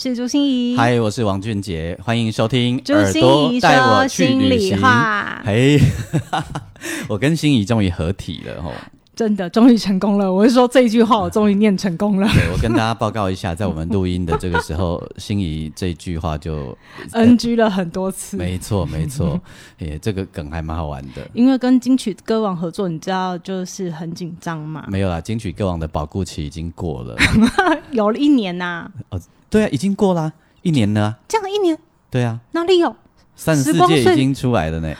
是朱心怡。嗨，我是王俊杰，欢迎收听《耳朵怡带我说心去旅行》。里话，嘿，我跟心怡终于合体了吼。真的终于成功了。我是说这一句话，我终于念成功了。对，我跟大家报告一下，在我们录音的这个时候，心怡这句话就 NG 了很多次，没错没错，也这个梗还蛮好玩的。因为跟金曲歌王合作，你知道就是很紧张嘛。没有啦，金曲歌王的保固期已经过了。有了一年呐、哦对啊，已经过啦，一年了啊。这样一年对啊，哪里有？三十四届已经出来了呢。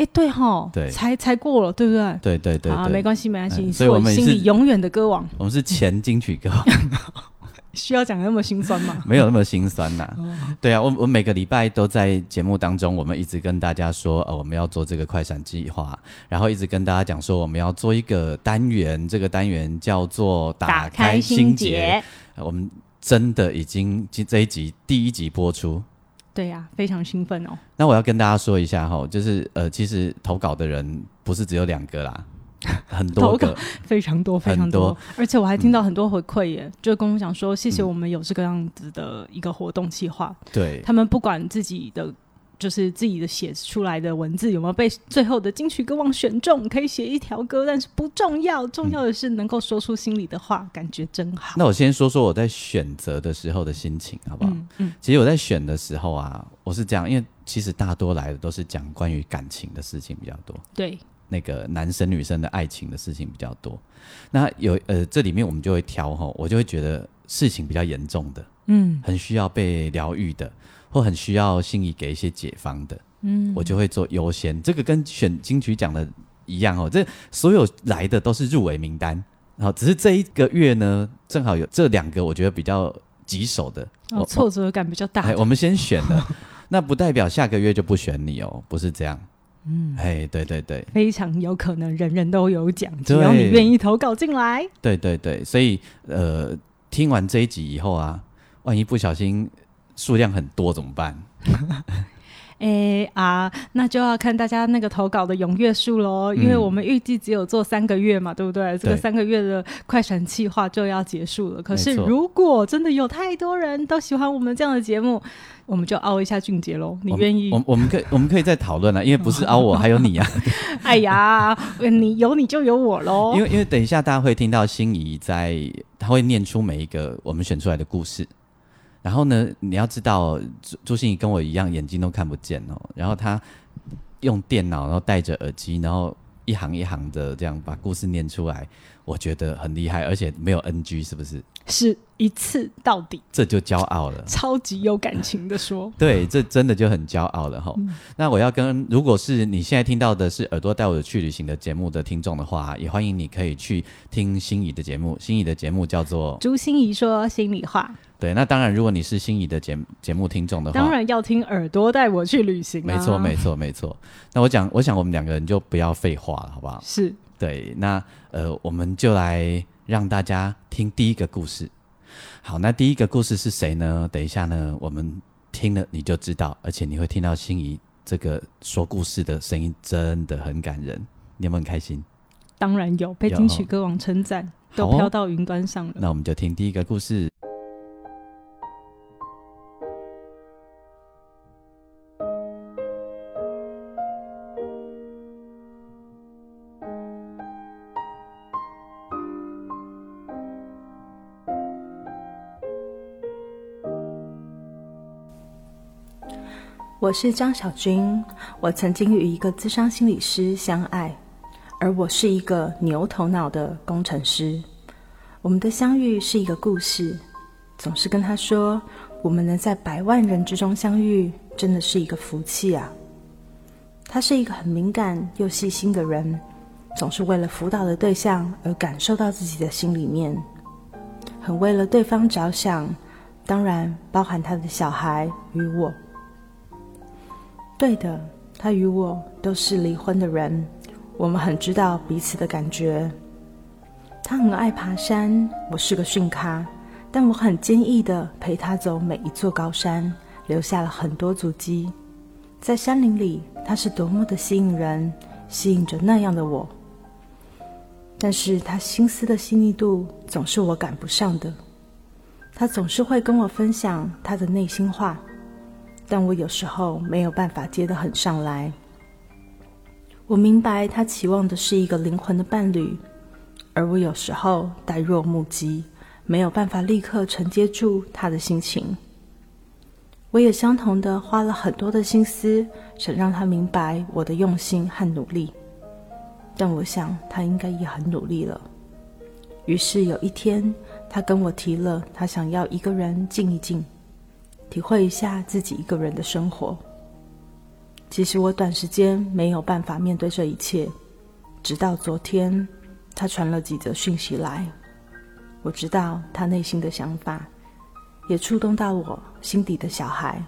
哎，对哈，对才才过了，对不对？对对对啊，对，没关系，没关系，嗯你是我所以我们是心里永远的歌王，我们是前金曲歌王。需要讲得那么心酸吗？没有那么心酸呐、哦对啊，我我每个礼拜都在节目当中，我们一直跟大家说，呃，我们要做这个快闪计划，然后一直跟大家讲说，我们要做一个单元，这个单元叫做打开心结。，呃我们真的已经这这一集第一集播出。对呀、非常兴奋哦。那我要跟大家说一下哈，就是呃，其实投稿的人不是只有两个啦，很多投个，非常多，非常很多。而且我还听到很多回馈耶，就跟我讲说，谢谢我们有这个样子的一个活动计划。对。他们不管自己的，就是自己的写出来的文字有没有被最后的金曲歌王选中，可以写一条歌，但是不重要，重要的是能够说出心里的话，感觉真好。那我先说说我在选择的时候的心情，好不好？嗯嗯，其实我在选的时候啊，我是这样，因为其实大多来的都是讲关于感情的事情比较多，对，那个男生女生的爱情的事情比较多。那有呃，这里面我们就会挑哈，我就会觉得事情比较严重的，嗯很需要被疗愈的，或很需要心仪给一些解方的，嗯，我就会做优先。这个跟选金曲奖的一样哦，这所有来的都是入围名单，然后只是这一个月呢，正好有这两个我觉得比较棘手的，哦我挫折感比较大哎，。我们先选了，那不代表下个月就不选你哦，不是这样。嗯，哎，对对对非常有可能人人都有奖，只要你愿意投稿进来。对对对，所以呃，听完这一集以后啊，万一不小心数量很多怎么办？哎啊，那就要看大家那个投稿的踊跃数喽，因为嗯我们预计只有做三个月嘛，对不对？这个三个月的快闪计划就要结束了。可是如果真的有太多人都喜欢我们这样的节目，我们就凹一下俊杰喽。你愿意我？们我们可以我们可以再讨论了，因为不是 凹我，还有你啊。哎呀，你有你就有我喽。因为因为等一下大家会听到心仪在，他会念出每一个我们选出来的故事。然后呢，你要知道朱朱心怡跟我一样，眼睛都看不见哦。然后他用电脑，然后戴着耳机，然后一行一行的这样把故事念出来，我觉得很厉害，而且没有 NG，是不是？是一次到底，这就骄傲了。超级有感情的说。对，这真的就很骄傲了哈。那我要跟，如果是你现在听到的是耳朵带我去旅行的节目的听众的话，也欢迎你可以去听心仪的节目。心仪的节目叫做朱心怡说心里话，对。那当然，如果你是心仪的节节目听众的话，当然要听耳朵带我去旅行、啊。没错，没错，没错。那我讲，我想我们两个人就不要废话了，好不好？是对，那呃，我们就来让大家听第一个故事。好，那第一个故事是谁呢？等一下呢，我们听了你就知道，而且你会听到心仪这个说故事的声音真的很感人，你有没有很开心？当然有被金曲歌王称赞，都飘到云端上了。那我们就听第一个故事。我是张小军，我曾经与一个资商心理师相爱，而我是一个牛头脑的工程师。我们的相遇是一个故事，总是跟他说，我们能在百万人之中相遇，真的是一个福气啊。他是一个很敏感又细心的人，总是为了辅导的对象而感受到自己的心里面，很为了对方着想，当然包含他的小孩与我。对的，他与我都是离婚的人，我们很知道彼此的感觉。他很爱爬山，我是个训咖，但我很坚毅的陪他走每一座高山，留下了很多足迹。在山林里，他是多么的吸引人，吸引着那样的我。但是他心思的细腻度总是我赶不上的。他总是会跟我分享他的内心话，但我有时候没有办法接得很上来。我明白他期望的是一个灵魂的伴侣，而我有时候呆若木鸡，没有办法立刻承接住他的心情。我也相同的花了很多的心思，想让他明白我的用心和努力。但我想他应该也很努力了。于是有一天，他跟我提了，他想要一个人静一静，体会一下自己一个人的生活。其实我短时间没有办法面对这一切，直到昨天，他传了几则讯息来，我知道他内心的想法，也触动到我心底的小孩。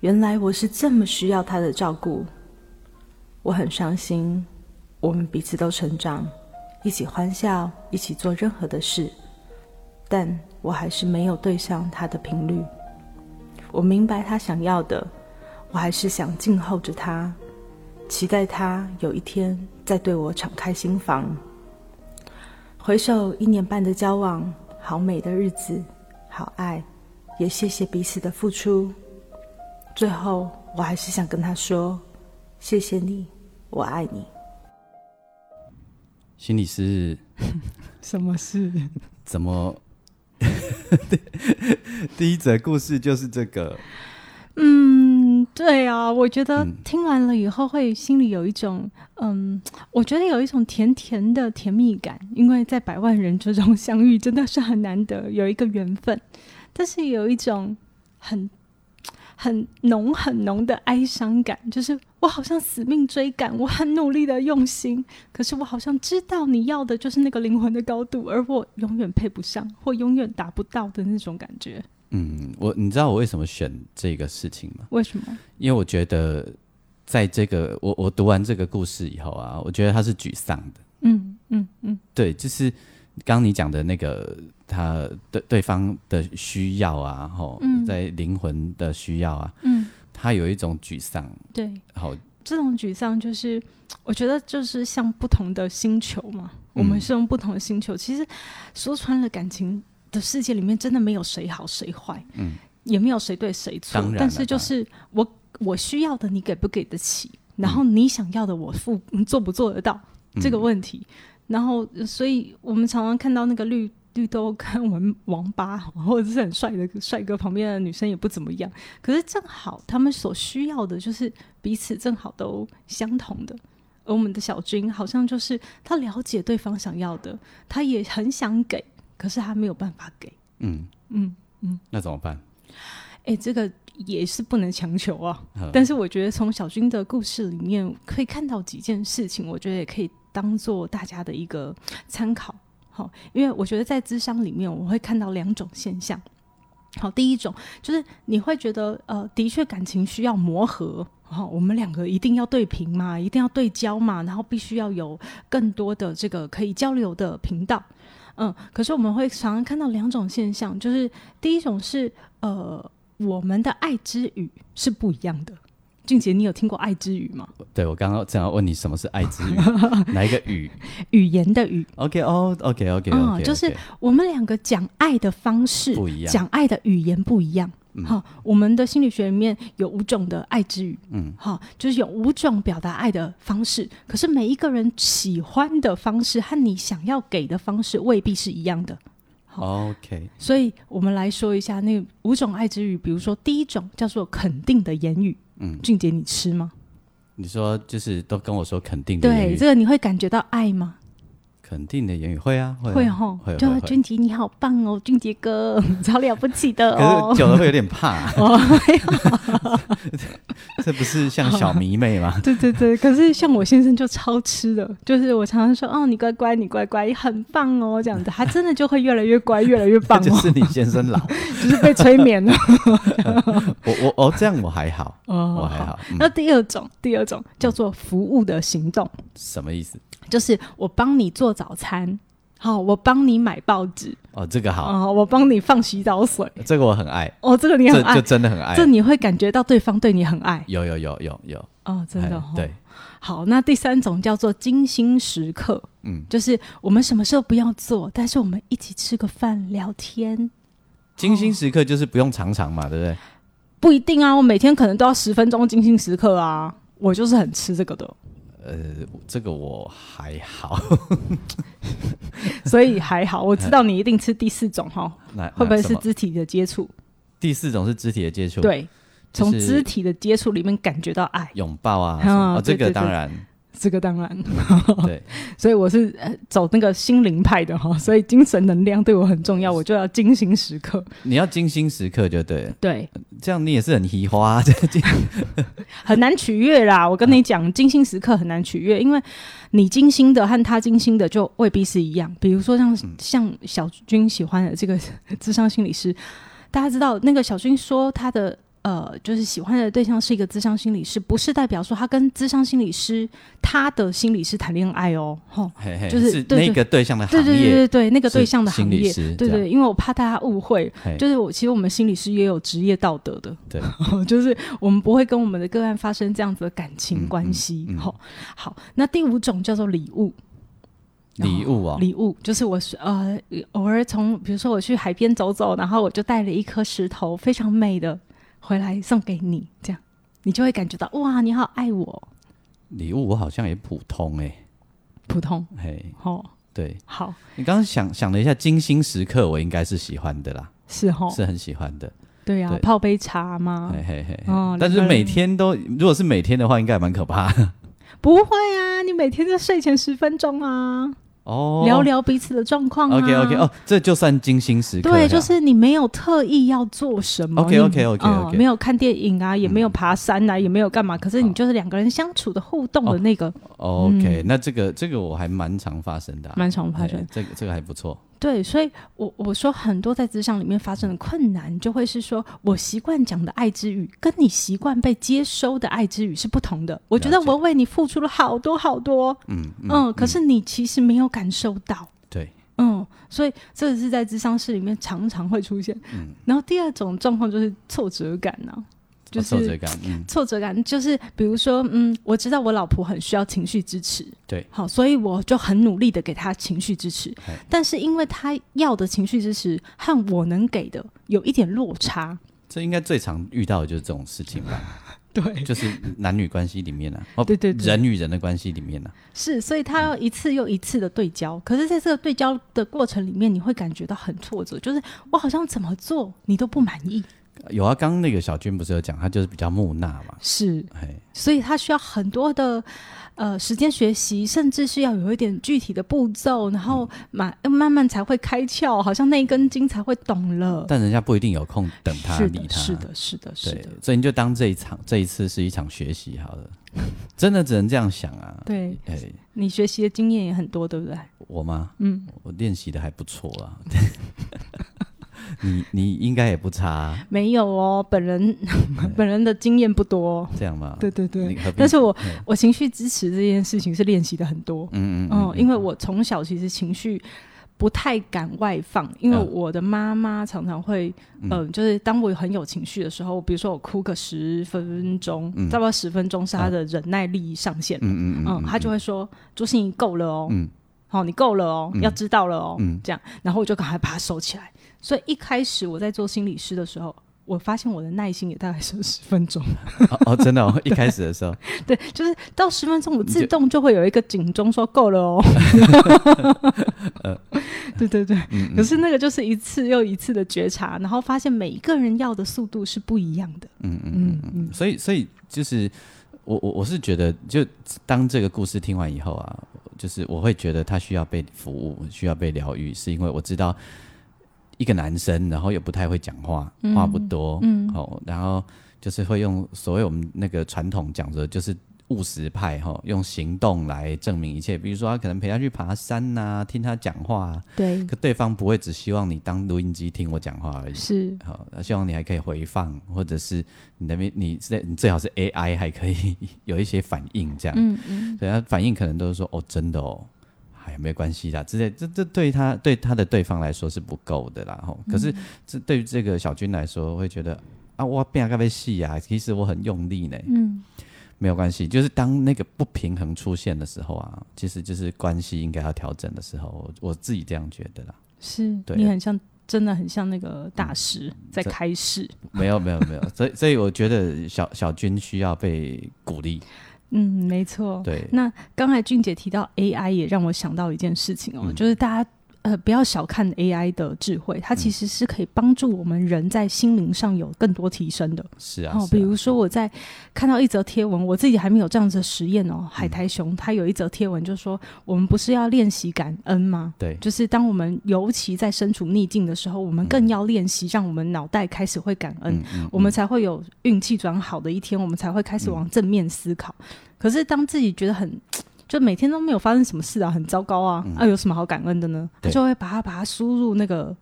原来我是这么需要他的照顾，我很伤心。我们彼此都成长，一起欢笑，一起做任何的事，但我还是没有对上他的频率。我明白他想要的，我还是想静候着他，期待他有一天再对我敞开心房。回首一年半的交往，好美的日子，好爱，也谢谢彼此的付出。最后，我还是想跟他说：谢谢你，我爱你。心理师，什么事？怎么？第一则故事就是这个。嗯，对啊，我觉得听完了以后会心里有一种，嗯，我觉得有一种甜甜的甜蜜感，因为在百万人之中相遇真的是很难得，有一个缘分，但是有一种很。很浓很浓的哀伤感，就是我好像死命追赶，我很努力的用心，可是我好像知道你要的就是那个灵魂的高度，而我永远配不上，或永远达不到的那种感觉。嗯，我你知道我为什么选这个事情吗？为什么？因为我觉得在这个我我读完这个故事以后啊，我觉得他是沮丧的。嗯嗯嗯，对，就是刚你讲的那个。他对对方的需要啊，吼，在灵魂的需要啊，嗯，他有一种沮丧，对，好，这种沮丧就是，我觉得就是像不同的星球嘛，我们是用不同的星球，其实说穿了，感情的世界里面真的没有谁好谁坏，嗯，也没有谁对谁错，但是就是我我需要的你给不给得起，然后你想要的我付做不做得到这个问题，然后所以我们常常看到那个绿。绿豆跟我们王八 或者是很帅的帅哥旁边的女生也不怎么样，可是正好他们所需要的就是彼此正好都相同的。而我们的小军好像就是他了解对方想要的，他也很想给，可是他没有办法给。嗯嗯嗯，那怎么办？哎，这个也是不能强求啊。但是我觉得从小军的故事里面可以看到几件事情，我觉得也可以当做大家的一个参考。好，因为我觉得在智商里面，我会看到两种现象。好，第一种就是你会觉得，呃，的确感情需要磨合，好，我们两个一定要对平嘛，一定要对焦嘛，然后必须要有更多的这个可以交流的频道。嗯，可是我们会常常看到两种现象，就是第一种是，呃，我们的爱之语是不一样的。俊杰，你有听过爱之语吗？对，我刚刚正要问你什么是爱之语，哪一个语？语言的语。OK，哦，OK，OK，嗯，就是我们两个讲爱的方式不一样，讲爱的语言不一样。好，我们的心理学里面有五种的爱之语，嗯，好，就是有五种表达爱的方式。可是每一个人喜欢的方式和你想要给的方式未必是一样的。OK，所以我们来说一下那五种爱之语。比如说，第一种叫做肯定的言语。嗯，俊杰，你吃吗？你说就是都跟我说肯定的，对这个你会感觉到爱吗？肯定的言语会啊，会啊会哦会，就会会。是俊杰你好棒哦，俊杰哥超了不起的可哦是。久了会有点怕，哦，这不是像小迷妹吗？对对对，可是像我先生就超吃的，就是我常常说哦，你乖乖，你乖乖，很棒哦，这样子，他真的就会越来越乖，越来越棒哦，就是你先生老，就是被催眠了。我我哦，这样我还好，哦我还好。嗯那第二种，第二种叫做服务的行动，什么意思？就是我帮你做早餐，好、我帮你买报纸，哦，这个好，哦，我帮你放洗澡水，这个我很爱，哦，这个你很爱。这就，真的很爱。这。你会感觉到对方对你很爱，有有有有有，哦，真的、哎哦，对，好，那第三种叫做精心时刻，嗯，就是我们什么时候不要做，但是我们一起吃个饭聊天，精心时刻就是不用常常嘛，对不对？不一定啊，我每天可能都要十分钟精心时刻啊，我就是很吃这个的，呃，这个我还好，所以还好。我知道你一定吃第四种哈，那会不会是肢体的接触？第四种是肢体的接触？，对，从肢体的接触里面感觉到爱，拥抱啊嗯什么，哦，这个当然这个当然，对，所以我是呃走那个心灵派的哈，所以精神能量对我很重要，我就要精心时刻。你要精心时刻就对了，对，这样你也是很奇花，这精 很难取悦啦。我跟你讲，精心时刻很难取悦，因为你精心的和他精心的就未必是一样。比如说像、像小军喜欢的这个智商心理师，大家知道那个小军说他的。呃，就是喜欢的对象是一个智商心理师，不是代表说他跟智商心理师他的心理师谈恋爱哦，吼，嘿嘿，就是是那个对象的行对对对，对对，那个对象的行业，对对，因为我怕大家误会，就是我其实我们心理师也有职业道德的，对，就是我们不会跟我们的个案发生这样子的感情关系。嗯嗯嗯好、好，那第五种叫做礼物。礼物哦，礼物就是我是呃，偶尔从比如说我去海边走走，然后我就带了一颗石头，非常美的回来送给你，这样你就会感觉到哇，你好爱我。礼物我好像也普通哎，普通？嘿，哦，对。好。你刚刚想想了一下，精心时刻我应该是喜欢的啦，是哦，是很喜欢的，对呀、对。泡杯茶嘛？嘿嘿嘿嘿。哦但是每天都，如果是每天的话，应该也蛮可怕。的不会啊，你每天在睡前十分钟啊，哦。聊聊彼此的状况啊。OK OK 哦，这就算精心时刻，对，就是你没有特意要做什么 OK，OK，OK，OK 没有看电影啊，也没有爬山啊，也没有干嘛，可是你就是两个人相处的互动的那个，OK，那这个这个我还蛮常发生的啊，蛮常发生嘿。这个这个还不错。对，所以我我说很多在职场里面发生的困难，就会是说我习惯讲的爱之语，跟你习惯被接收的爱之语是不同的。我觉得我为你付出了好多好多，嗯嗯，可是你其实没有感受到。对，嗯，所以这是在智商室里面常常会出现。嗯然后第二种状况就是挫折感呢、就哦挫折是感，嗯，挫折感，就是比如说，嗯，我知道我老婆很需要情绪支持，对，好，所以我就很努力的给她情绪支持，但是因为她要的情绪支持和我能给的有一点落差，这应该最常遇到的就是这种事情吧，对，就是男女关系里面啊，哦，对对对。人与人的关系里面啊，是，所以他要一次又一次的对焦，可是在这个对焦的过程里面，你会感觉到很挫折，就是我好像怎么做你都不满意，有啊，刚刚那个小军不是有讲，他就是比较木讷嘛，是，哎，所以他需要很多的呃时间学习，甚至是要有一点具体的步骤，然后慢慢慢才会开窍，好像那一根筋才会懂了。但人家不一定有空等他理他，是的，是的，是对的，，所以你就当这一场这一次是一场学习好了，真的只能这样想啊。对哎，你学习的经验也很多，对不对？我吗？嗯，我练习的还不错啊。你你应该也不差啊、没有哦，本人 本人的经验不多。这样吗？对对对。但是我嗯我情绪支持这件事情是练习的很多。嗯嗯嗯，因为我从小其实情绪不太敢外放，因为嗯。我的妈妈常常会，嗯、就是当我很有情绪的时候，比如说我哭个十分钟，嗯。差不多十分钟是她的忍耐力上限，嗯嗯嗯，她就会说：“朱心怡够了哦，嗯。好、你够了哦，嗯。要知道了哦，嗯。这样，然后我就赶快把它收起来。所以一开始我在做心理师的时候。我发现我的耐心也大概是十分钟，哦哦，真的哦，一开始的时候，对，就是到十分钟，我自动就会有一个警钟说够了哦。对对对，嗯可是那个就是一次又一次的觉察，然后发现每一个人要的速度是不一样的。嗯嗯嗯，所以所以就是我我我是觉得，就当这个故事听完以后啊，就是我会觉得他需要被服务，需要被疗愈，是因为我知道一个男生，然后又不太会讲话，话不多，嗯，哦，然后就是会用所谓我们那个传统讲的，就是。务实派哈，用行动来证明一切。比如说，他可能陪他去爬山呐，听他讲话。对。可对方不会只希望你当录音机听我讲话而已。是。好，希望你还可以回放，或者是你那边你是你最好是 AI 还可以 有一些反应这样。嗯嗯。对他反应可能都是说哦，真的哦，哎，没关系啦，之类。这这对他对他的对方来说是不够的啦。吼，可是这对于这个小军来说，会觉得啊，我变个被戏啊，其实我很用力呢。嗯。没有关系，就是当那个不平衡出现的时候啊，其实就是关系应该要调整的时候，我自己这样觉得啦。是你很像，真的很像那个大师在开示。没有没有没有，所以所以我觉得小小军需要被鼓励。嗯，没错。对，那刚才俊姐提到 AI，也让我想到一件事情哦，就是大家。呃，不要小看 AI 的智慧，它其实是可以帮助我们人在心灵上有更多提升的。是啊，哦，比如说我在看到一则贴文，我自己还没有这样子的实验哦。海苔熊它有一则贴文，就说我们不是要练习感恩吗？对，就是当我们尤其在身处逆境的时候，我们更要练习，让我们脑袋开始会感恩，我们才会有运气转好的一天，我们才会开始往正面思考。可是当自己觉得很。就每天都没有发生什么事啊，很糟糕啊，啊，有什么好感恩的呢？他就会把它把它输入那个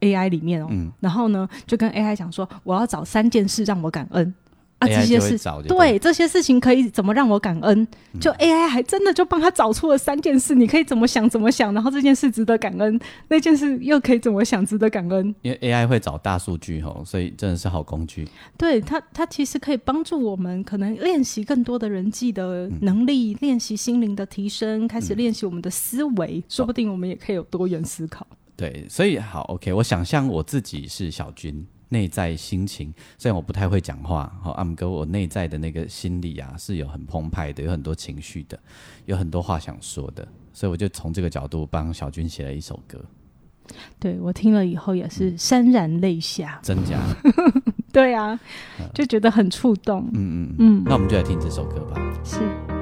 AI 里面哦，然后呢，就跟 AI 讲说，我要找三件事让我感恩。啊，这些事对这些事情可以怎么让我感恩？就 AI 还真的就帮他找出了三件事，你可以怎么想怎么想，然后这件事值得感恩，那件事又可以怎么想值得感恩？因为 AI 会找大数据吼，所以真的是好工具。对它，它其实可以帮助我们可能练习更多的人际的能力，练习心灵的提升，开始练习我们的思维，说不定我们也可以有多元思考。对，所以好 OK，我想象我自己是小军。内在心情，虽然我不太会讲话，好阿姆哥，我内在的那个心理啊是有很澎湃的，有很多情绪的，有很多话想说的，所以我就从这个角度帮小军写了一首歌。对我听了以后也是潸然泪下，真假？对啊，就觉得很触动。嗯嗯嗯，那我们就来听这首歌吧。是。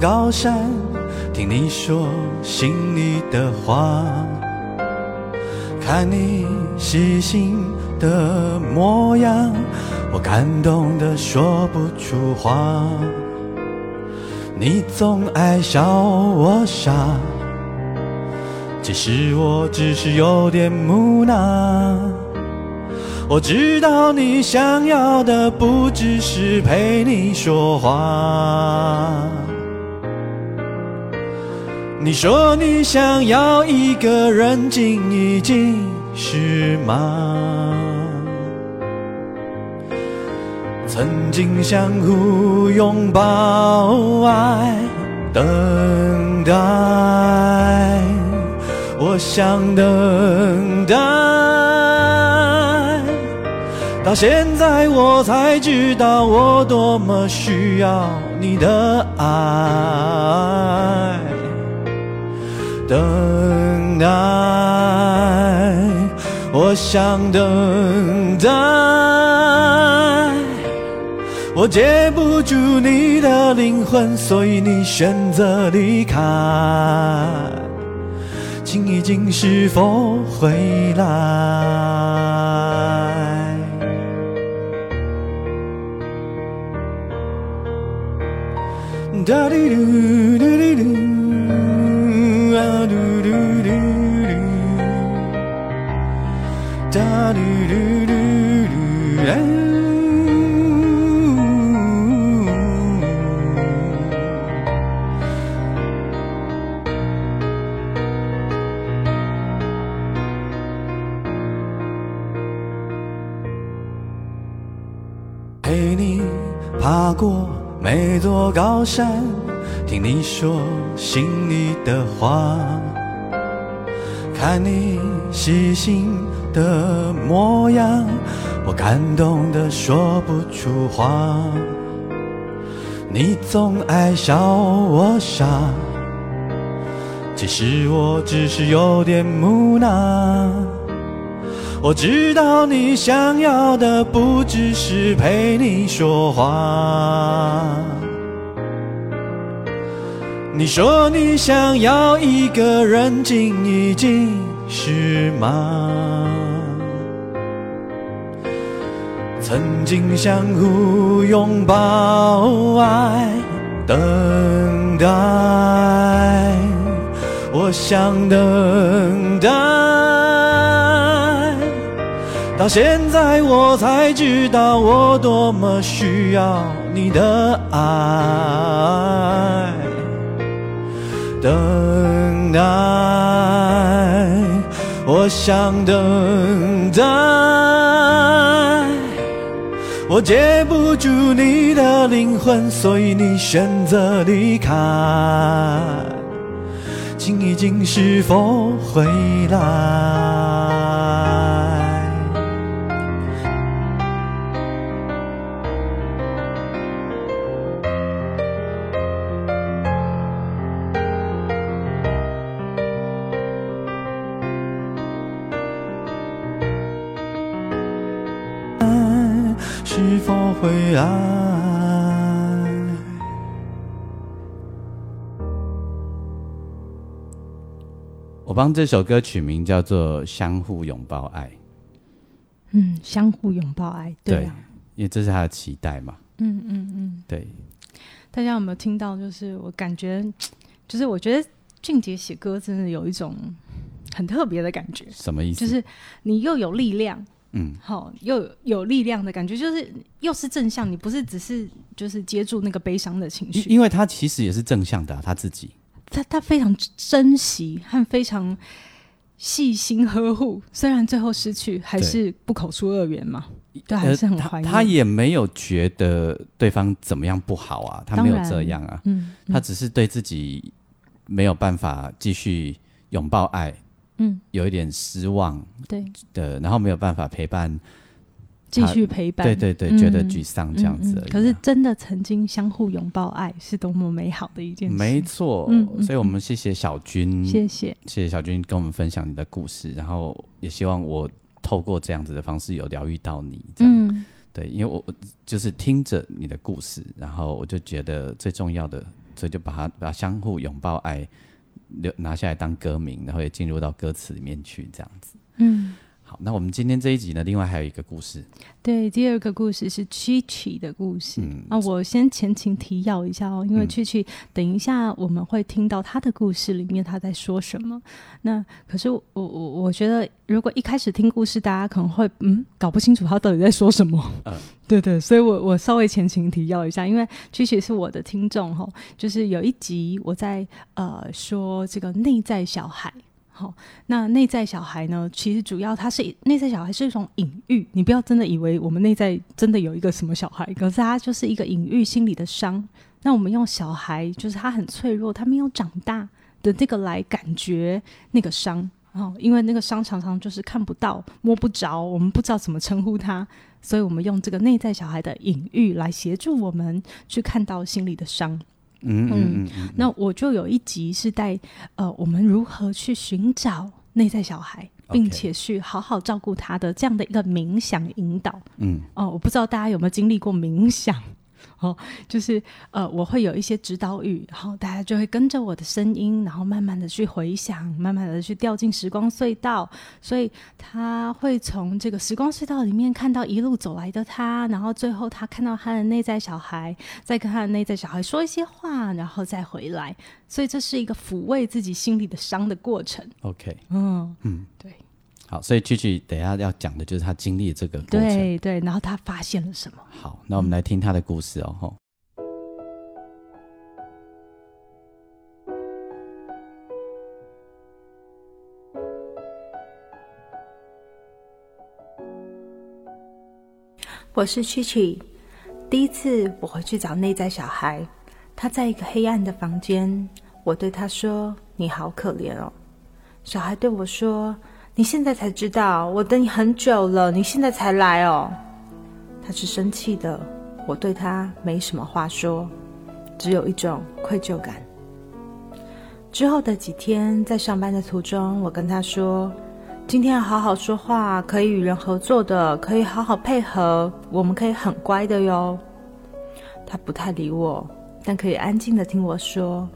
高山，听你说心里的话，看你细心的模样，我感动的说不出话。你总爱笑我傻，其实我只是有点木讷。我知道你想要的不只是陪你说话。你说你想要一个人静一静，是吗？曾经相互拥抱，爱等待，我想等待，到现在我才知道我多么需要你的爱，等待，我想等待。我接不住你的灵魂，所以你选择离开。情已经是否回来？哒滴嘟嘟滴嘟，哒嘟嘟嘟嘟，哒嘟嘟嘟嘟，陪你爬过每座高山。听你说心里的话，看你细心的模样，我感动的说不出话。你总爱笑我傻，其实我只是有点木讷。我知道你想要的不只是陪你说话。你说你想要一个人静一静，是吗？曾经相互拥抱，爱等待，我想等待。到现在我才知道，我多么需要你的爱。等待，我想等待。我接不住你的灵魂，所以你选择离开。静一静，是否回来？是否会爱？我帮这首歌取名叫做《相互拥抱爱》，嗯，相互拥抱爱，对啊，因为这是他的期待嘛。嗯嗯嗯，对，大家有没有听到？就是我感觉，就是我觉得俊杰写歌真的有一种很特别的感觉，什么意思？就是你又有力量，嗯，好，又有有力量的感觉，就是又是正向，你不是只是就是接住那个悲伤的情绪，因因为他其实也是正向的啊、他自己。他他非常珍惜和非常细心呵护，虽然最后失去，还是不口出恶言嘛，对，还是很呃他怀念。他也没有觉得对方怎么样不好啊，他没有这样啊，嗯，嗯。他只是对自己没有办法继续拥抱爱，嗯，有一点失望对，的，然后没有办法陪伴，继续陪伴，对对对，嗯觉得沮丧这样子可是真的曾经相互拥抱爱，是多么美好的一件事。没错，所以我们谢谢小军，谢谢，谢谢小军跟我们分享你的故事，然后也希望我透过这样子的方式有疗愈到你，这样、嗯。对，因为我我就是听着你的故事，然后我就觉得最重要的，所以就把它把相互拥抱爱留拿下来当歌名，然后也进入到歌词里面去，这样子。嗯，好，那我们今天这一集呢，另外还有一个故事，对，第二个故事是 Chi Chi 的故事。嗯啊，我先前情提要一下哦，因为嗯 Chi Chi 等一下我们会听到他的故事里面他在说什么。那可是我我我觉得，如果一开始听故事，大家可能会嗯搞不清楚他到底在说什么。嗯对对，所以我我稍微前情提要一下，因为 Chi Chi 是我的听众哈，就是有一集我在呃说这个内在小孩。好，那内在小孩呢？其实主要它是内在小孩是一种隐喻，你不要真的以为我们内在真的有一个什么小孩，可是它就是一个隐喻心理的伤。那我们用小孩，就是他很脆弱，他没有长大的这个来感觉那个伤。哦，因为那个伤常常就是看不到、摸不着，我们不知道怎么称呼它，所以我们用这个内在小孩的隐喻来协助我们去看到心里的伤。嗯嗯嗯嗯，那我就有一集是带呃，我们如何去寻找内在小孩，并且去好好照顾他的这样的一个冥想引导。嗯哦，我不知道大家有没有经历过冥想。哦，就是呃，我会有一些指导语，然后大家就会跟着我的声音，然后慢慢的去回想，慢慢的去掉进时光隧道，所以他会从这个时光隧道里面看到一路走来的他，然后最后他看到他的内在小孩，再跟他的内在小孩说一些话，然后再回来，所以这是一个抚慰自己心里的伤的过程。，OK，嗯，嗯，对好，所以曲曲等一下要讲的就是他经历的这个过程。对对，然后他发现了什么？好，那我们来听他的故事哦。吼我是曲曲。第一次我回去找内在小孩，他在一个黑暗的房间。我对他说：“你好可怜哦。”小孩对我说：“你现在才知道，我等你很久了，你现在才来哦。”他是生气的，我对他没什么话说，只有一种愧疚感。之后的几天，在上班的途中，我跟他说：“今天要好好说话，可以与人合作的，可以好好配合，我们可以很乖的哟。”他不太理我，但可以安静的听我说。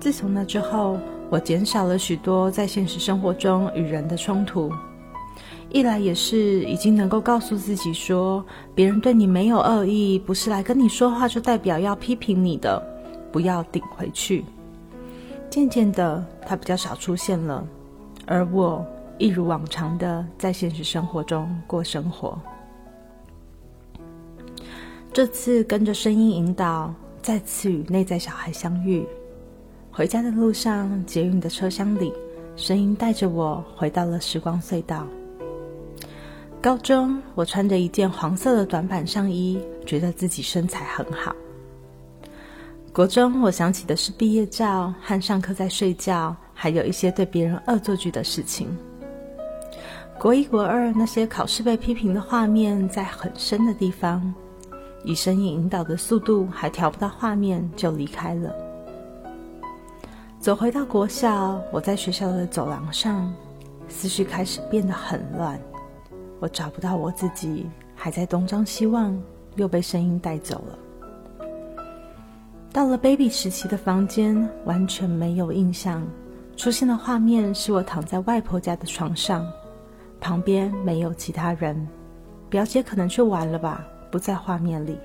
自从那之后，我减少了许多在现实生活中与人的冲突。一来也是已经能够告诉自己说，别人对你没有恶意，不是来跟你说话就代表要批评你的，不要顶回去。渐渐的，他比较少出现了，而我一如往常的在现实生活中过生活。这次跟着声音引导，再次与内在小孩相遇。回家的路上，捷运的车厢里，声音带着我回到了时光隧道。高中，我穿着一件黄色的短版上衣，觉得自己身材很好。国中，我想起的是毕业照和上课在睡觉，还有一些对别人恶作剧的事情。国一、国二，那些考试被批评的画面在很深的地方，以声音引导的速度还调不到画面，就离开了。走回到国校，我在学校的走廊上，思绪开始变得很乱。我找不到我自己，还在东张西望，又被声音带走了。到了 baby 时期的房间，完全没有印象。出现的画面是我躺在外婆家的床上，旁边没有其他人。表姐可能去玩了吧，不在画面里。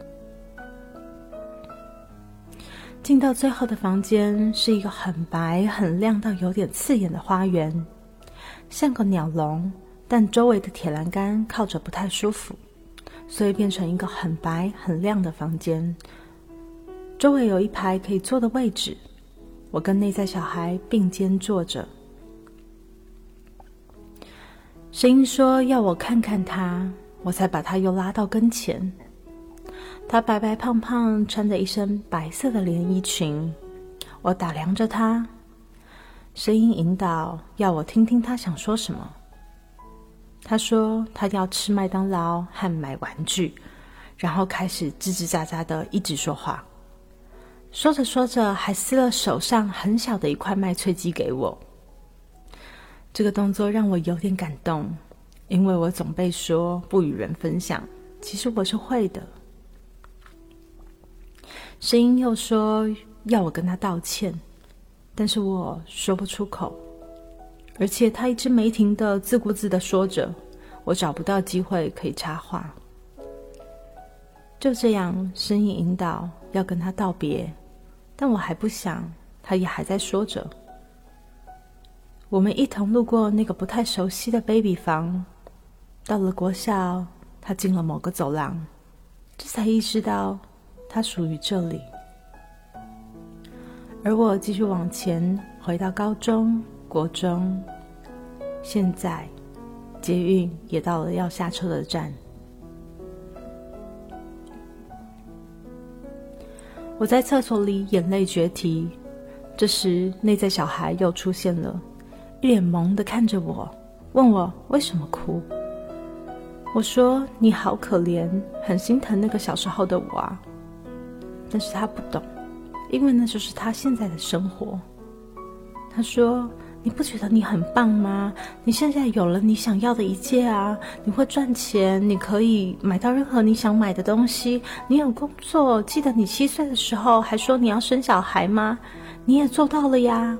进到最后的房间，是一个很白、很亮到有点刺眼的花园，像个鸟笼，但周围的铁栏杆靠着不太舒服，所以变成一个很白、很亮的房间。周围有一排可以坐的位置，我跟内在小孩并肩坐着。声音说要我看看他，我才把他又拉到跟前。她白白胖胖，穿着一身白色的连衣裙。我打量着她，声音引导，要我听听她想说什么。她说她要吃麦当劳和买玩具，然后开始吱吱喳喳的一直说话。说着说着，还撕了手上很小的一块麦脆鸡给我。这个动作让我有点感动，因为我总被说不与人分享，其实我是会的。声音又说要我跟他道歉，但是我说不出口，而且他一直没停的自顾自的说着，我找不到机会可以插话。就这样，声音引导要跟他道别，但我还不想，他也还在说着。我们一同路过那个不太熟悉的 baby 房，到了国校，他进了某个走廊，这才意识到。它属于这里，而我继续往前，回到高中、国中，现在捷运也到了要下车的站。我在厕所里眼泪决堤，这时内在小孩又出现了，一脸懵的看着我，问我为什么哭。我说：“你好可怜，很心疼那个小时候的我啊。”但是他不懂，因为那就是他现在的生活。他说：“你不觉得你很棒吗？你现在有了你想要的一切啊！你会赚钱，你可以买到任何你想买的东西。你有工作，记得你七岁的时候还说你要生小孩吗？你也做到了呀。”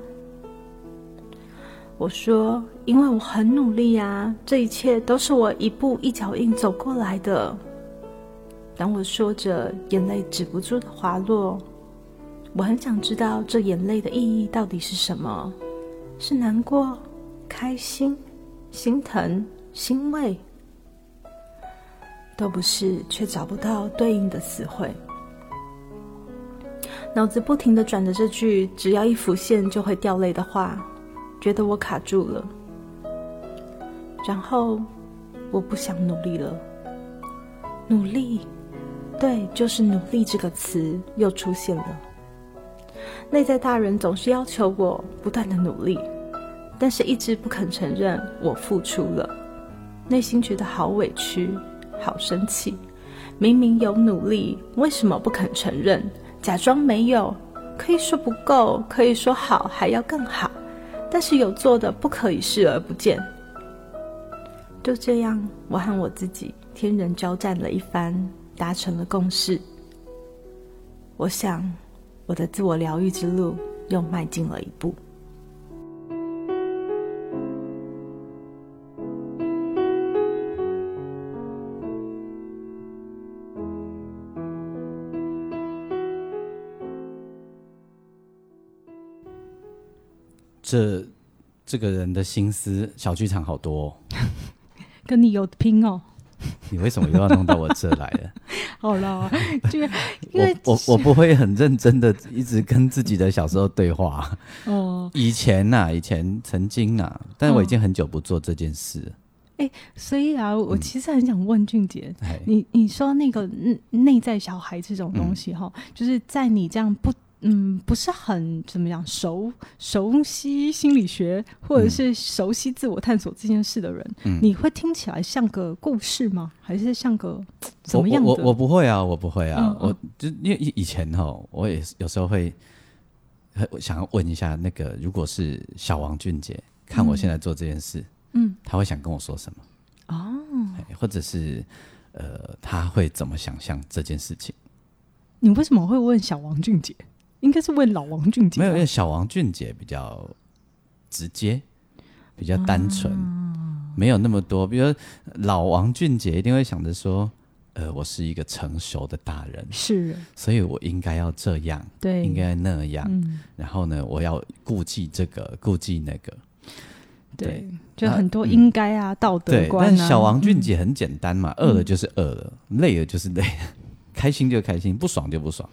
我说：“因为我很努力呀，这一切都是我一步一脚印走过来的。”当我说着，眼泪止不住的滑落。我很想知道这眼泪的意义到底是什么？是难过、开心、心疼、欣慰？都不是，却找不到对应的词汇。脑子不停的转着这句只要一浮现就会掉泪的话，觉得我卡住了。然后，我不想努力了。努力。对，就是“努力”这个词又出现了。内在大人总是要求我不断的努力，但是一直不肯承认我付出了，内心觉得好委屈、好生气。明明有努力，为什么不肯承认？假装没有，可以说不够，可以说好，还要更好，但是有做的不可以视而不见。就这样，我和我自己天人交战了一番，达成了共识。我想，我的自我疗愈之路又迈进了一步。这这个人的心思小剧场好多、哦，跟你有拼哦。你为什么又要弄到我这来了？好了，就 因为我我我不会很认真的一直跟自己的小时候对话。哦，以前呐、以前曾经呐、但是我已经很久不做这件事了。所以啊，我其实很想问俊杰，哎、你你说那个嗯内在小孩这种东西哈，就是在你这样不嗯不是很怎么样熟熟悉心理学或者是熟悉自我探索这件事的人，嗯你会听起来像个故事吗？还是像个怎么样的？我我我不会啊，我不会啊，我就因为以以前哈，我也是有时候会很想要问一下那个，如果是小王俊杰看我现在做这件事，嗯他会想跟我说什么？哦，哎或者是呃，他会怎么想象这件事情？你为什么会问小王俊杰？应该是问老王俊杰。没有，因为小王俊杰比较直接，比较单纯，没有那么多。比如说老王俊杰一定会想着说，呃，我是一个成熟的大人，是，所以我应该要这样，对，应该那样。嗯，然后呢，我要顾忌这个，顾忌那个。对对，就很多应该啊、道德对，观啊。但小王俊嗯杰很简单嘛，饿了就是饿了，累了就是累了，开心就开心，不爽就不爽。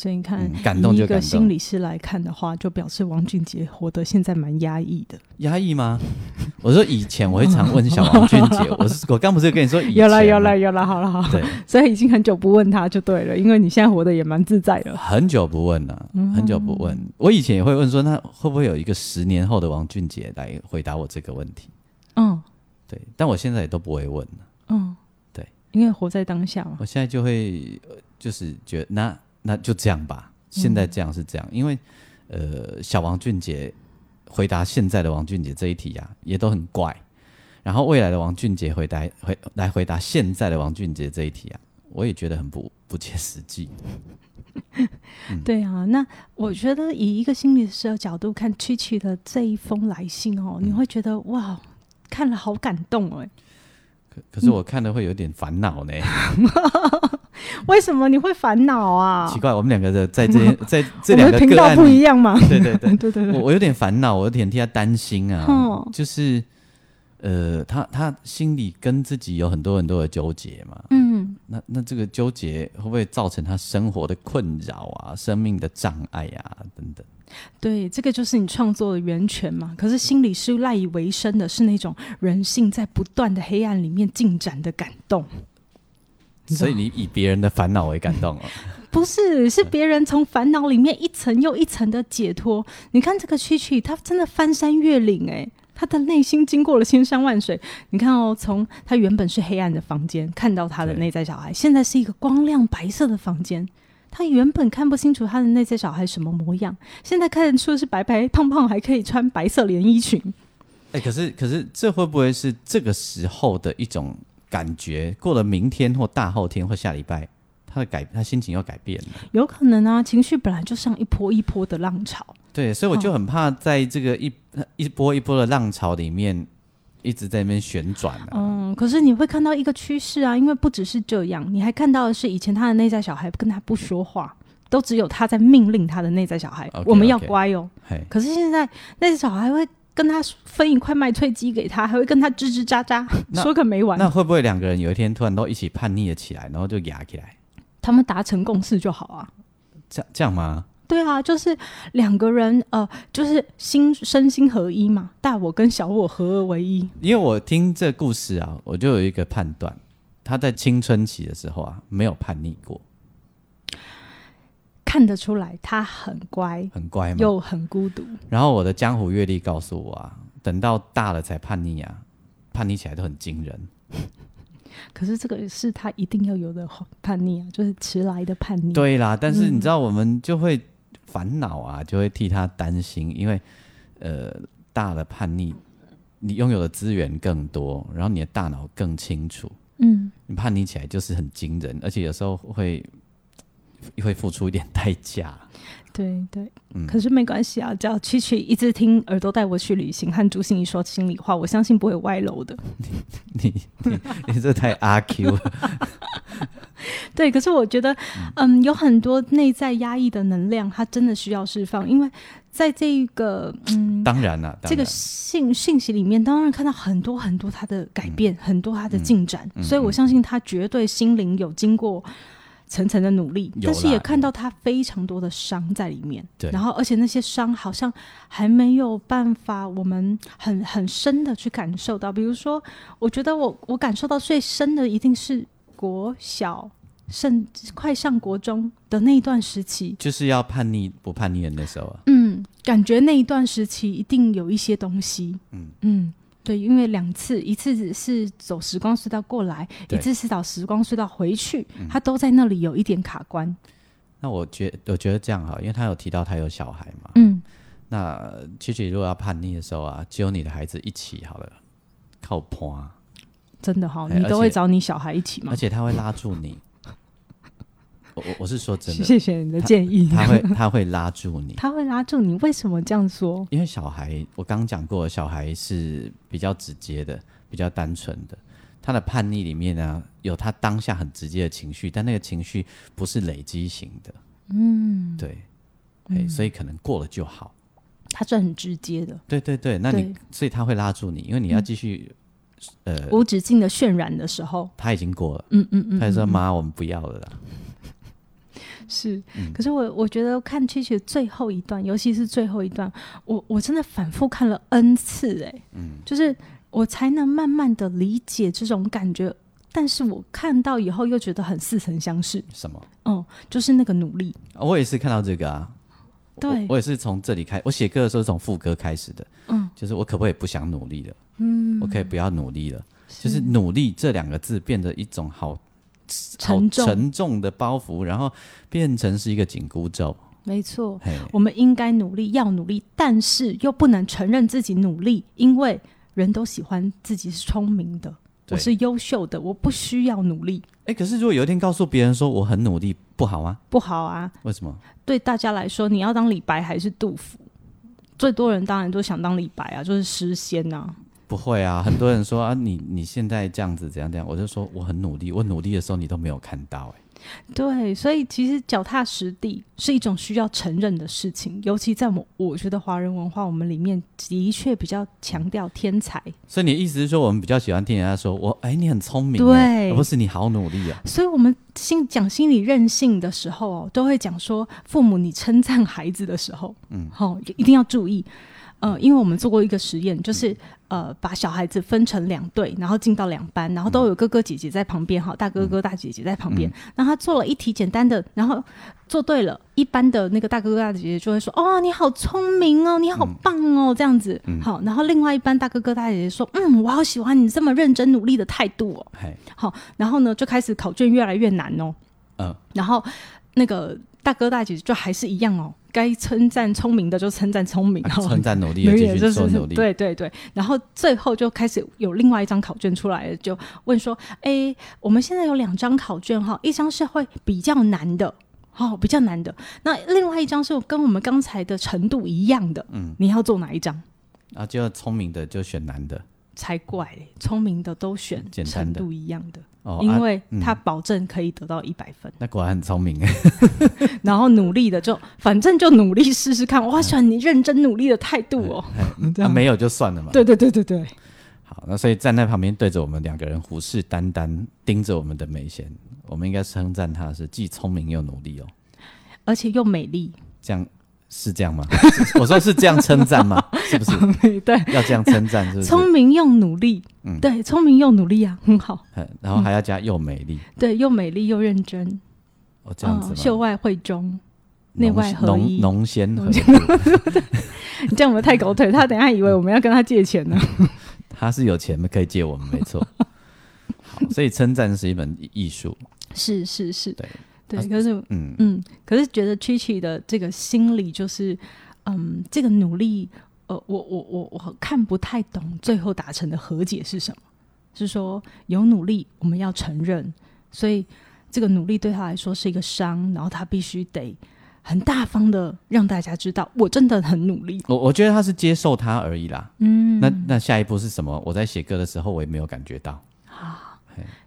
所以你看，嗯感动以一个就感动心理师来看的话，就表示王俊杰活得现在蛮压抑的。压抑吗？我说以前我会常问小王俊杰，我是我刚不是跟你说以前有了，有吗了，有了，好了，好了。对，所以已经很久不问他就对了，因为你现在活得也蛮自在的。很久不问了，很久不问。我以前也会问说，那会不会有一个十年后的王俊杰来回答我这个问题？嗯对，但我现在也都不会问了。嗯，对，因为活在当下嘛。我现在就会呃就是觉得那那就这样吧，现在这样是这样，因为呃，小王俊杰回答现在的王俊杰这一题啊，也都很怪。然后未来的王俊杰回答回来回答现在的王俊杰这一题啊，我也觉得很不不切实际。对啊，那我觉得以一个心理师的角度看 Chi Chi 的这一封来信哦，你会觉得哇，看了好感动哎。可可是我看了会有点烦恼呢。为什么你会烦恼啊？奇怪，我们两个的在这 在这我两们的频道不一样嘛？对 对对，对对 对，我我有点烦恼，我有点替他担心啊，哦就是呃，他他心里跟自己有很多很多的纠结嘛，嗯，那那这个纠结会不会造成他生活的困扰啊、生命的障碍啊等等？对，这个就是你创作的源泉嘛。可是心理是赖以为生的是那种人性在不断的黑暗里面进展的感动，所以你以别人的烦恼为感动哦，不是是别人从烦恼里面一层又一层的解脱。你看这个蛐蛐，它真的翻山越岭哎、它的内心经过了千山万水。你看哦，从它原本是黑暗的房间，看到它的内在小孩，现在是一个光亮白色的房间。它原本看不清楚它的内在小孩什么模样，现在看得出是白白胖胖，还可以穿白色连衣裙。哎、可是可是这会不会是这个时候的一种感觉？过了明天或大后天或下礼拜，他的改他心情要改变了。有可能啊，情绪本来就像一波一波的浪潮。对，所以我就很怕在这个一一波一波的浪潮里面，一直在那边旋转啊。嗯，可是你会看到一个趋势啊，因为不只是这样，你还看到的是以前他的内在小孩跟他不说话，都只有他在命令他的内在小孩我们要乖哦。可是现在内在小孩会跟他分一块麦脆鸡给他，还会跟他吱吱喳喳说个没完。那会不会两个人有一天突然都一起叛逆了起来，然后就牙起来？他们达成共识就好啊。这样这样吗？对啊，就是两个人呃，就是心身心合一嘛，大我跟小我合二为一。因为我听这故事啊，我就有一个判断，他在青春期的时候啊，没有叛逆过，看得出来他很乖，很乖嘛。又很孤独。然后我的江湖阅历告诉我啊，等到大了才叛逆啊，叛逆起来都很惊人。可是这个是他一定要有的叛逆啊，就是迟来的叛逆。对啦，但是你知道，我们就会烦恼啊，就会替他担心，因为呃，大了叛逆，你拥有的资源更多，然后你的大脑更清楚，嗯，你叛逆起来就是很惊人，而且有时候会会付出一点代价。对对，嗯。可是没关系啊，只要曲曲一直听耳朵带我去旅行，和朱心怡说心里话，我相信不会歪楼的。你你你这太阿 Q 了，对，可是我觉得，嗯，有很多内在压抑的能量，它真的需要释放，因为在这一个嗯当然啦，当这个信信讯息里面，当然看到很多很多他的改变，很多他的进展，嗯所以我相信他绝对心灵有经过层层的努力，但是也看到他非常多的伤在里面。对。然后而且那些伤好像还没有办法我们很很深的去感受到，比如说，我觉得我我感受到最深的一定是国小。甚至快上国中的那一段时期，就是要叛逆不叛逆的那时候啊，嗯，感觉那一段时期一定有一些东西，嗯。嗯，对，因为两次，一次是走时光隧道过来，一次是走时光隧道回去，他都在那里有一点卡关，那我觉我觉得这样哈，因为他有提到他有小孩嘛，嗯，那琪琪如果要叛逆的时候啊，只有你的孩子一起好了，靠坡啊，真的哈，哎你都会找你小孩一起吗而？且他会拉住你。我我我是说真的，谢谢你的建议，他会他会拉住你，他会拉住你，为什么这样说？因为小孩我刚刚讲过，小孩是比较直接的，比较单纯的。他的叛逆里面呢，有他当下很直接的情绪，但那个情绪不是累积型的。嗯，对，哎、所以可能过了就好。他算很直接的，对对对，那你所以他会拉住你，因为你要继续，呃，无止境的渲染的时候，他已经过了，嗯嗯嗯，他就说妈，我们不要了啦。是，嗯。可是我我觉得看曲曲最后一段，尤其是最后一段，我我真的反复看了 n 次、哎，嗯，就是我才能慢慢的理解这种感觉，但是我看到以后又觉得很似曾相识，什么？嗯，就是那个努力，我也是看到这个啊。对。我也是从这里开，我写歌的时候从副歌开始的，嗯，就是我可不可以不想努力了？嗯，我可以不要努力了，就是努力这两个字变得一种好沉重沉重的包袱，然后变成是一个紧箍咒。没错，我们应该努力，要努力，但是又不能承认自己努力，因为人都喜欢自己是聪明的，我是优秀的，我不需要努力，哎，可是如果有一天告诉别人说我很努力，不好吗？不好啊。为什么？对大家来说，你要当李白还是杜甫？最多人当然都想当李白啊，就是诗仙啊。不会啊，很多人说啊，你你现在这样子怎样怎样，我就说我很努力，我努力的时候你都没有看到、哎，对，所以其实脚踏实地是一种需要承认的事情，尤其在我我觉得华人文化我们里面的确比较强调天才，所以你的意思是说，我们比较喜欢听人家说我，哎，你很聪明、对哎而不是你好努力啊。所以我们心讲心理韧性的时候哦，都会讲说，父母你称赞孩子的时候，嗯，好、一定要注意。呃，因为我们做过一个实验，就是呃，把小孩子分成两队，然后进到两班，然后都有哥哥姐姐在旁边，哈，大哥哥大姐姐在旁边。然后他做了一题简单的，然后做对了，一般的那个大哥哥大姐姐就会说：“哦，你好聪明哦，你好棒哦，这样子。好，然后另外一班大哥哥大姐姐说：“嗯，我好喜欢你这么认真努力的态度哦。”，好，然后呢，就开始考卷越来越难哦。嗯，然后那个大哥大姐就还是一样哦，该称赞聪明的就称赞聪明，啊哦称赞努力的继续没有就是做努力。对对对。然后最后就开始有另外一张考卷出来了，就问说：“哎，我们现在有两张考卷哈，一张是会比较难的。”哦，比较难的。那另外一张是跟我们刚才的程度一样的，嗯，你要做哪一张？啊，就聪明的就选难的才怪嘞！聪明的都选程简单的度一样的，因为他保证可以得到一百分。那果然很聪明哎。然后努力的就反正就努力试试看，我好喜欢你认真努力的态度哦。那、没有就算了嘛。对对对对对，好，那所以站在旁边对着我们两个人虎视眈眈盯着我们的美贤，我们应该称赞他是既聪明又努力哦。而且又美丽，这样是这样吗？我说是这样称赞吗？是不是 对，要这样称赞？是不是？聪明又努力，嗯对，聪明又努力啊，很好，嗯然后还要加又美丽，对，又美丽又认真，哦，这样子？秀外慧中，浓内外合浓一浓鲜 你这样我们太狗腿，他等下以为我们要跟他借钱呢。他是有钱可以借我们，没错。好，所以称赞是一门艺术，是是是，对对，啊可是嗯嗯，可是觉得 Chichi 的这个心理就是，嗯，这个努力，呃，我我我我看不太懂最后达成的和解是什么，是说有努力我们要承认，所以这个努力对他来说是一个伤，然后他必须得很大方的让大家知道我真的很努力，我我觉得他是接受他而已啦。嗯，那那下一步是什么？我在写歌的时候，我也没有感觉到。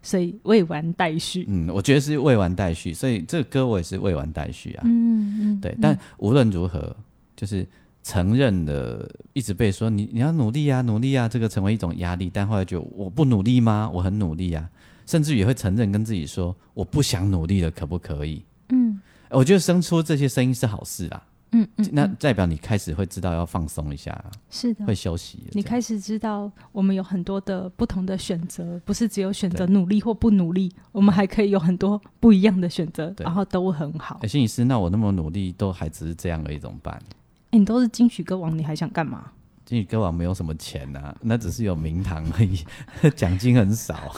所以未完待续，嗯，我觉得是未完待续，所以这个歌我也是未完待续啊。嗯嗯，对，但无论如何，就是承认的，一直被说你你要努力啊，努力啊，这个成为一种压力。但后来就我不努力吗？我很努力啊，甚至也会承认跟自己说我不想努力了，可不可以？嗯我觉得生出这些声音是好事啦，嗯嗯，那代表你开始会知道要放松一下，是的，会休息你开始知道，我们有很多的不同的选择，不是只有选择努力或不努力，我们还可以有很多不一样的选择，对然后都很好哎，。心理师，那我那么努力，都还只是这样而已，怎么办？哎你都是金曲歌王，你还想干嘛？金曲歌王没有什么钱呐、那只是有名堂而已，奖金很少。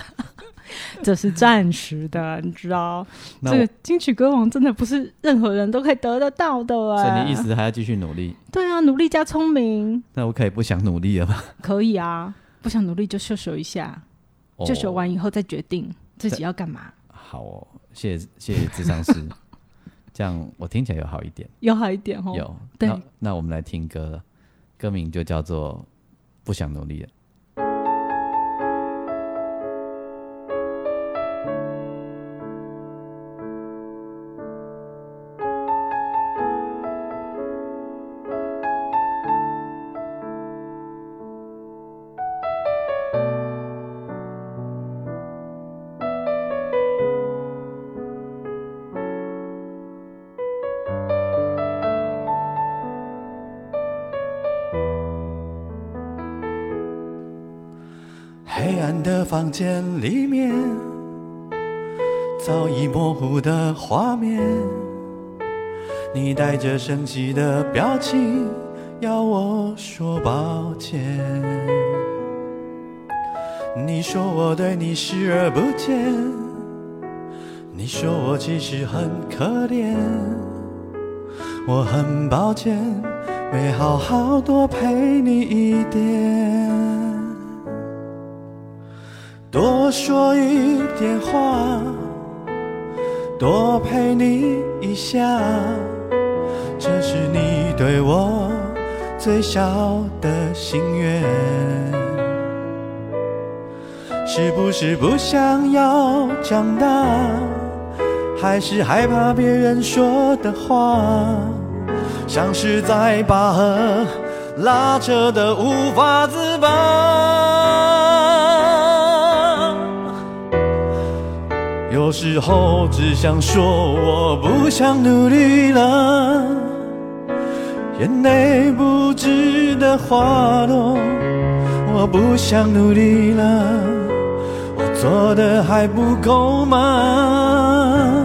这是暂时的，你知道？这个金曲歌王真的不是任何人都可以得得到的啊所啊！以你意思还要继续努力？对啊，努力加聪明那我可以不想努力了吗？可以啊，不想努力就秀秀一下，秀秀完以后再决定自己要干嘛，好哦，谢谢谢谢智商师，这样我听起来有好一点。有好一点哦。有，对那那我们来听歌了，歌名就叫做《不想努力了》。间里面，早已模糊的画面。你带着生气的表情，要我说抱歉。你说我对你视而不见，你说我其实很可怜。我很抱歉，没好好多陪你一点。说一点话，多陪你一下，这是你对我最小的心愿。是不是不想要长大，还是害怕别人说的话，像是在拔河拉扯的无法自拔？有时候只想说我不想努力了，眼泪不值得滑落。我不想努力了，我做的还不够吗？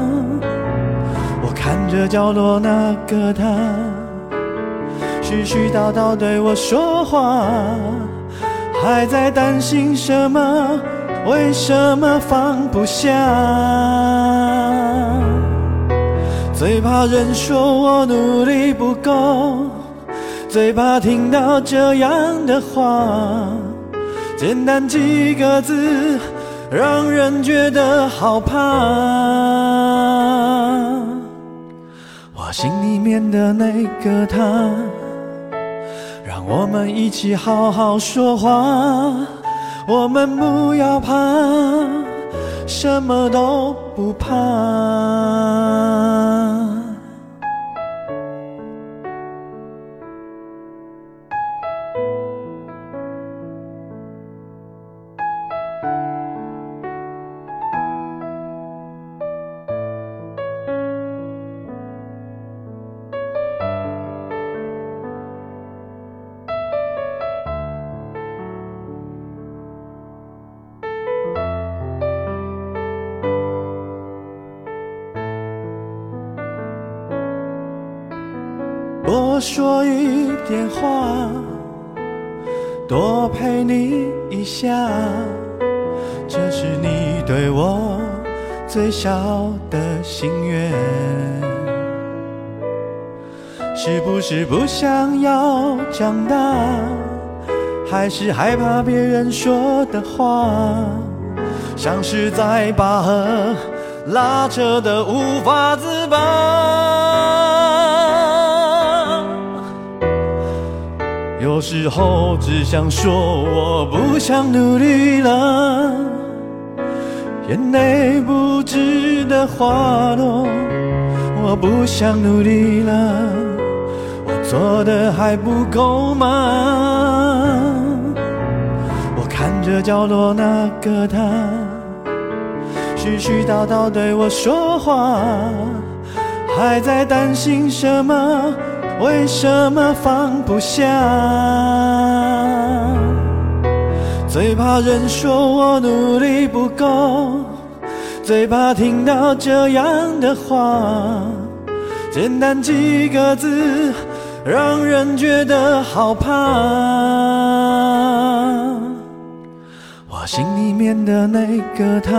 我看着角落那个他，絮絮叨叨对我说话，还在担心什么？为什么放不下？最怕人说我努力不够，最怕听到这样的话，简单几个字，让人觉得好怕。我心里面的那个他，让我们一起好好说话。我们不要怕，什么都不怕。说一点话，多陪你一下，这是你对我最小的心愿。是不是不想要长大，还是害怕别人说的话，像是在拔河拉扯的无法自拔。有时候只想说我不想努力了，眼泪不值得滑落，我不想努力了，我做的还不够吗？我看着角落那个他，絮絮叨叨对我说话，还在担心什么？为什么放不下？最怕人说我努力不够，最怕听到这样的话，简单几个字，让人觉得好怕。我心里面的那个他，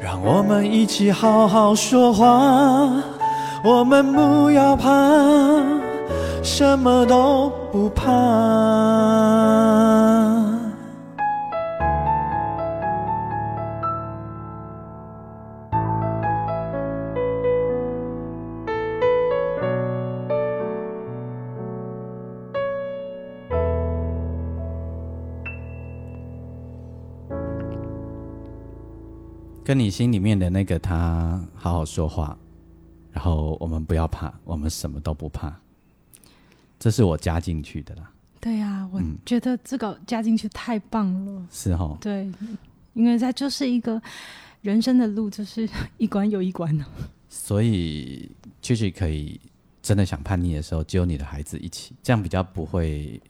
让我们一起好好说话。我们不要怕，什么都不怕。跟你心里面的那个他好好说话，然后我们不要怕，我们什么都不怕。这是我加进去的啦，对呀、我嗯觉得这个加进去太棒了。是哈。对，因为它就是一个人生的路，就是一关又一关的。所以确实可以真的想叛逆的时候，只有你的孩子一起，这样比较不会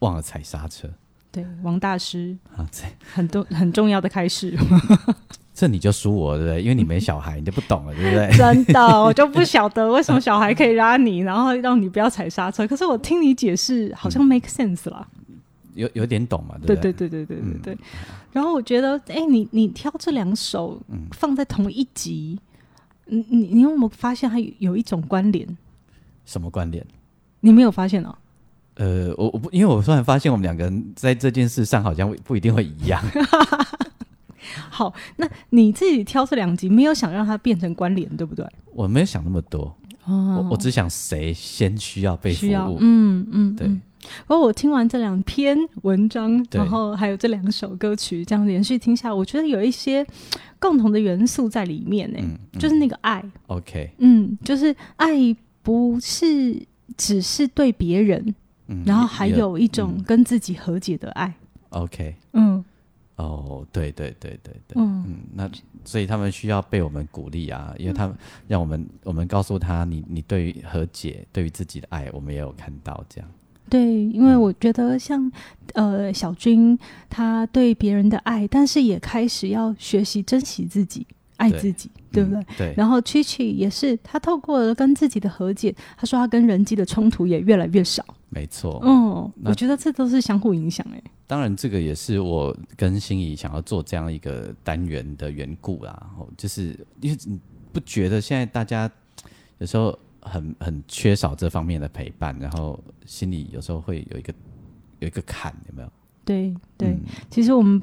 忘了踩刹车对，王大师啊。这很多很重要的开始，这你就输我，对不对？因为你没小孩，你就不懂了，对不对？真的，我就不晓得为什么小孩可以拉你，然后让你不要踩刹车。可是我听你解释，好像 make sense 啦。有有点懂嘛，对不对对对对对对对。然后我觉得，哎，你你挑这两首放在同一集，你你你有没有发现它有有一种关联？什么关联？你没有发现哦？呃，我我不，因为我突然发现我们两个人在这件事上好像不一定会一样。好，那你自己挑这两集，没有想让它变成关联，对不对？我没有想那么多，哦。我我只想谁先需要被服需要，务。嗯嗯，对。嗯。而我听完这两篇文章，然后还有这两首歌曲，这样连续听下来，我觉得有一些共同的元素在里面呢、嗯嗯。就是那个爱，OK，嗯，就是爱不是只是对别人，嗯，然后还有一种嗯。跟自己和解的爱，OK，嗯哦，对对对对对，嗯。嗯，那所以他们需要被我们鼓励啊，因为他们让我们我们告诉他，你你对于和解，对于自己的爱，我们也有看到这样。对，因为我觉得像呃小军，他对别人的爱，但是也开始要学习珍惜自己，爱自己，对不对？嗯对，然后 Chi Chi 也是，他透过了跟自己的和解，他说他跟人际的冲突也越来越少。没错。嗯，那我觉得这都是相互影响哎。当然，这个也是我跟心仪想要做这样一个单元的缘故啦。哦，就是因为你不觉得现在大家有时候很很缺少这方面的陪伴，然后心里有时候会有一个有一个坎，有没有？对对，嗯其实我们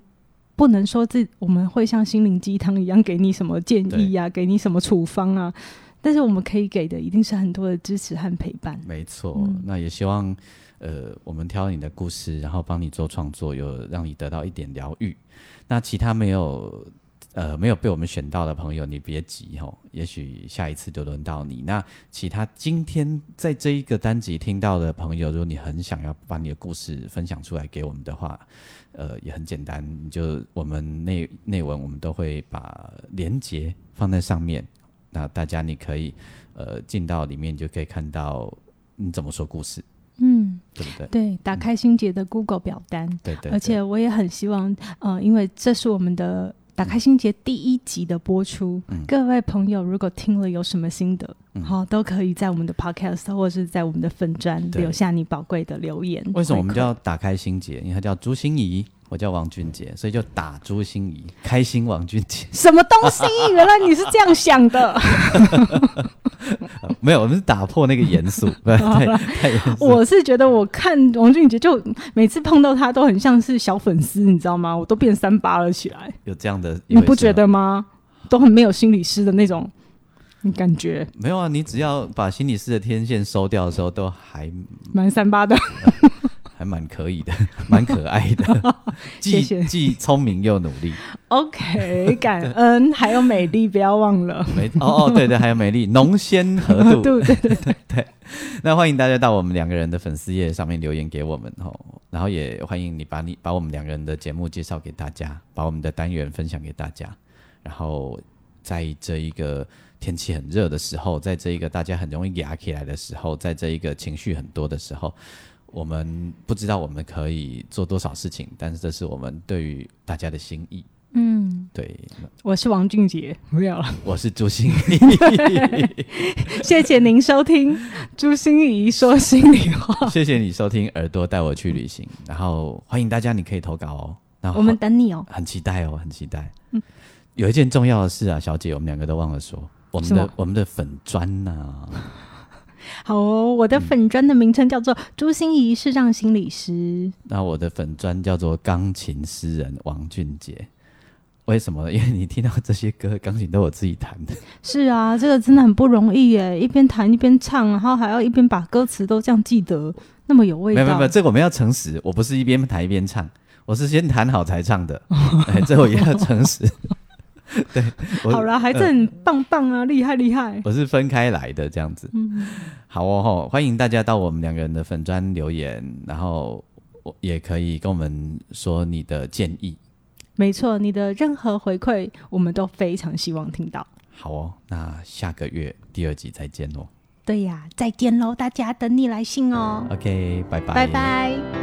不能说自我们会像心灵鸡汤一样给你什么建议啊，给你什么处方啊，但是我们可以给的一定是很多的支持和陪伴。没错，嗯那也希望呃，我们挑你的故事，然后帮你做创作，有让你得到一点疗愈。那其他没有呃没有被我们选到的朋友，你别急吼，也许下一次就轮到你。那其他今天在这一个单集听到的朋友，如果你很想要把你的故事分享出来给我们的话，呃，也很简单，你就我们内内文我们都会把连接放在上面，那大家你可以呃进到里面，就可以看到你怎么说故事，嗯，对不对？对，打开心结的 Google 表单，对对对而且我也很希望，呃，因为这是我们的打开心结第一集的播出，各位朋友如果听了有什么心得，好，都可以在我们的 podcast 或者是在我们的粉砖留下你宝贵的留言。为什么我们叫打开心结？因为它叫朱心怡。我叫王俊杰，所以就打朱心怡，开心王俊杰。什么东西？原来你是这样想的。没有，我们是打破那个严肃。太太严肃。我是觉得我看王俊杰，就每次碰到他都很像是小粉丝，你知道吗？我都变三八了起来。有这样的，你不觉得吗？都很没有心理师的那种感觉。没有啊，你只要把心理师的天线收掉的时候，都还蛮三八的。还蛮可以的，蛮可爱的，既既聪明又努力。OK，感恩 还有美丽，不要忘了。美哦哦，对对，还有美丽，浓鲜和度，对对对对。那欢迎大家到我们两个人的粉丝页上面留言给我们哦，然后也欢迎你把你把我们两个人的节目介绍给大家，把我们的单元分享给大家。然后在这一个天气很热的时候，在这一个大家很容易压起来的时候，在这一个情绪很多的时候。我们不知道我们可以做多少事情，但是这是我们对于大家的心意。嗯，对。我是王俊杰，不要了。我是朱心怡，谢谢您收听朱心怡说心里话。谢谢你收听耳朵带我去旅行，然后欢迎大家，你可以投稿哦。然后我们等你哦，很期待哦，很期待。嗯，有一件重要的事啊，小姐，我们两个都忘了说，我们的我们的粉砖呐。好哦，我的粉砖的名称叫做朱心怡视障心理师。那我的粉砖叫做钢琴诗人王俊杰。为什么？因为你听到这些歌，钢琴都我自己弹的。是啊，这个真的很不容易耶，一边弹一边唱，然后还要一边把歌词都这样记得，那么有味道。没有没有，这个我们要诚实，我不是一边弹一边唱，我是先弹好才唱的。哎，这我也要诚实。对，好了，还是很棒棒啊，厉害厉害。我是分开来的这样子，嗯，好哦，欢迎大家到我们两个人的粉砖留言，然后我也可以跟我们说你的建议。没错，你的任何回馈，我们都非常希望听到。好哦，那下个月第二集再见哦。对呀，再见喽，大家等你来信哦。OK，拜拜，拜拜。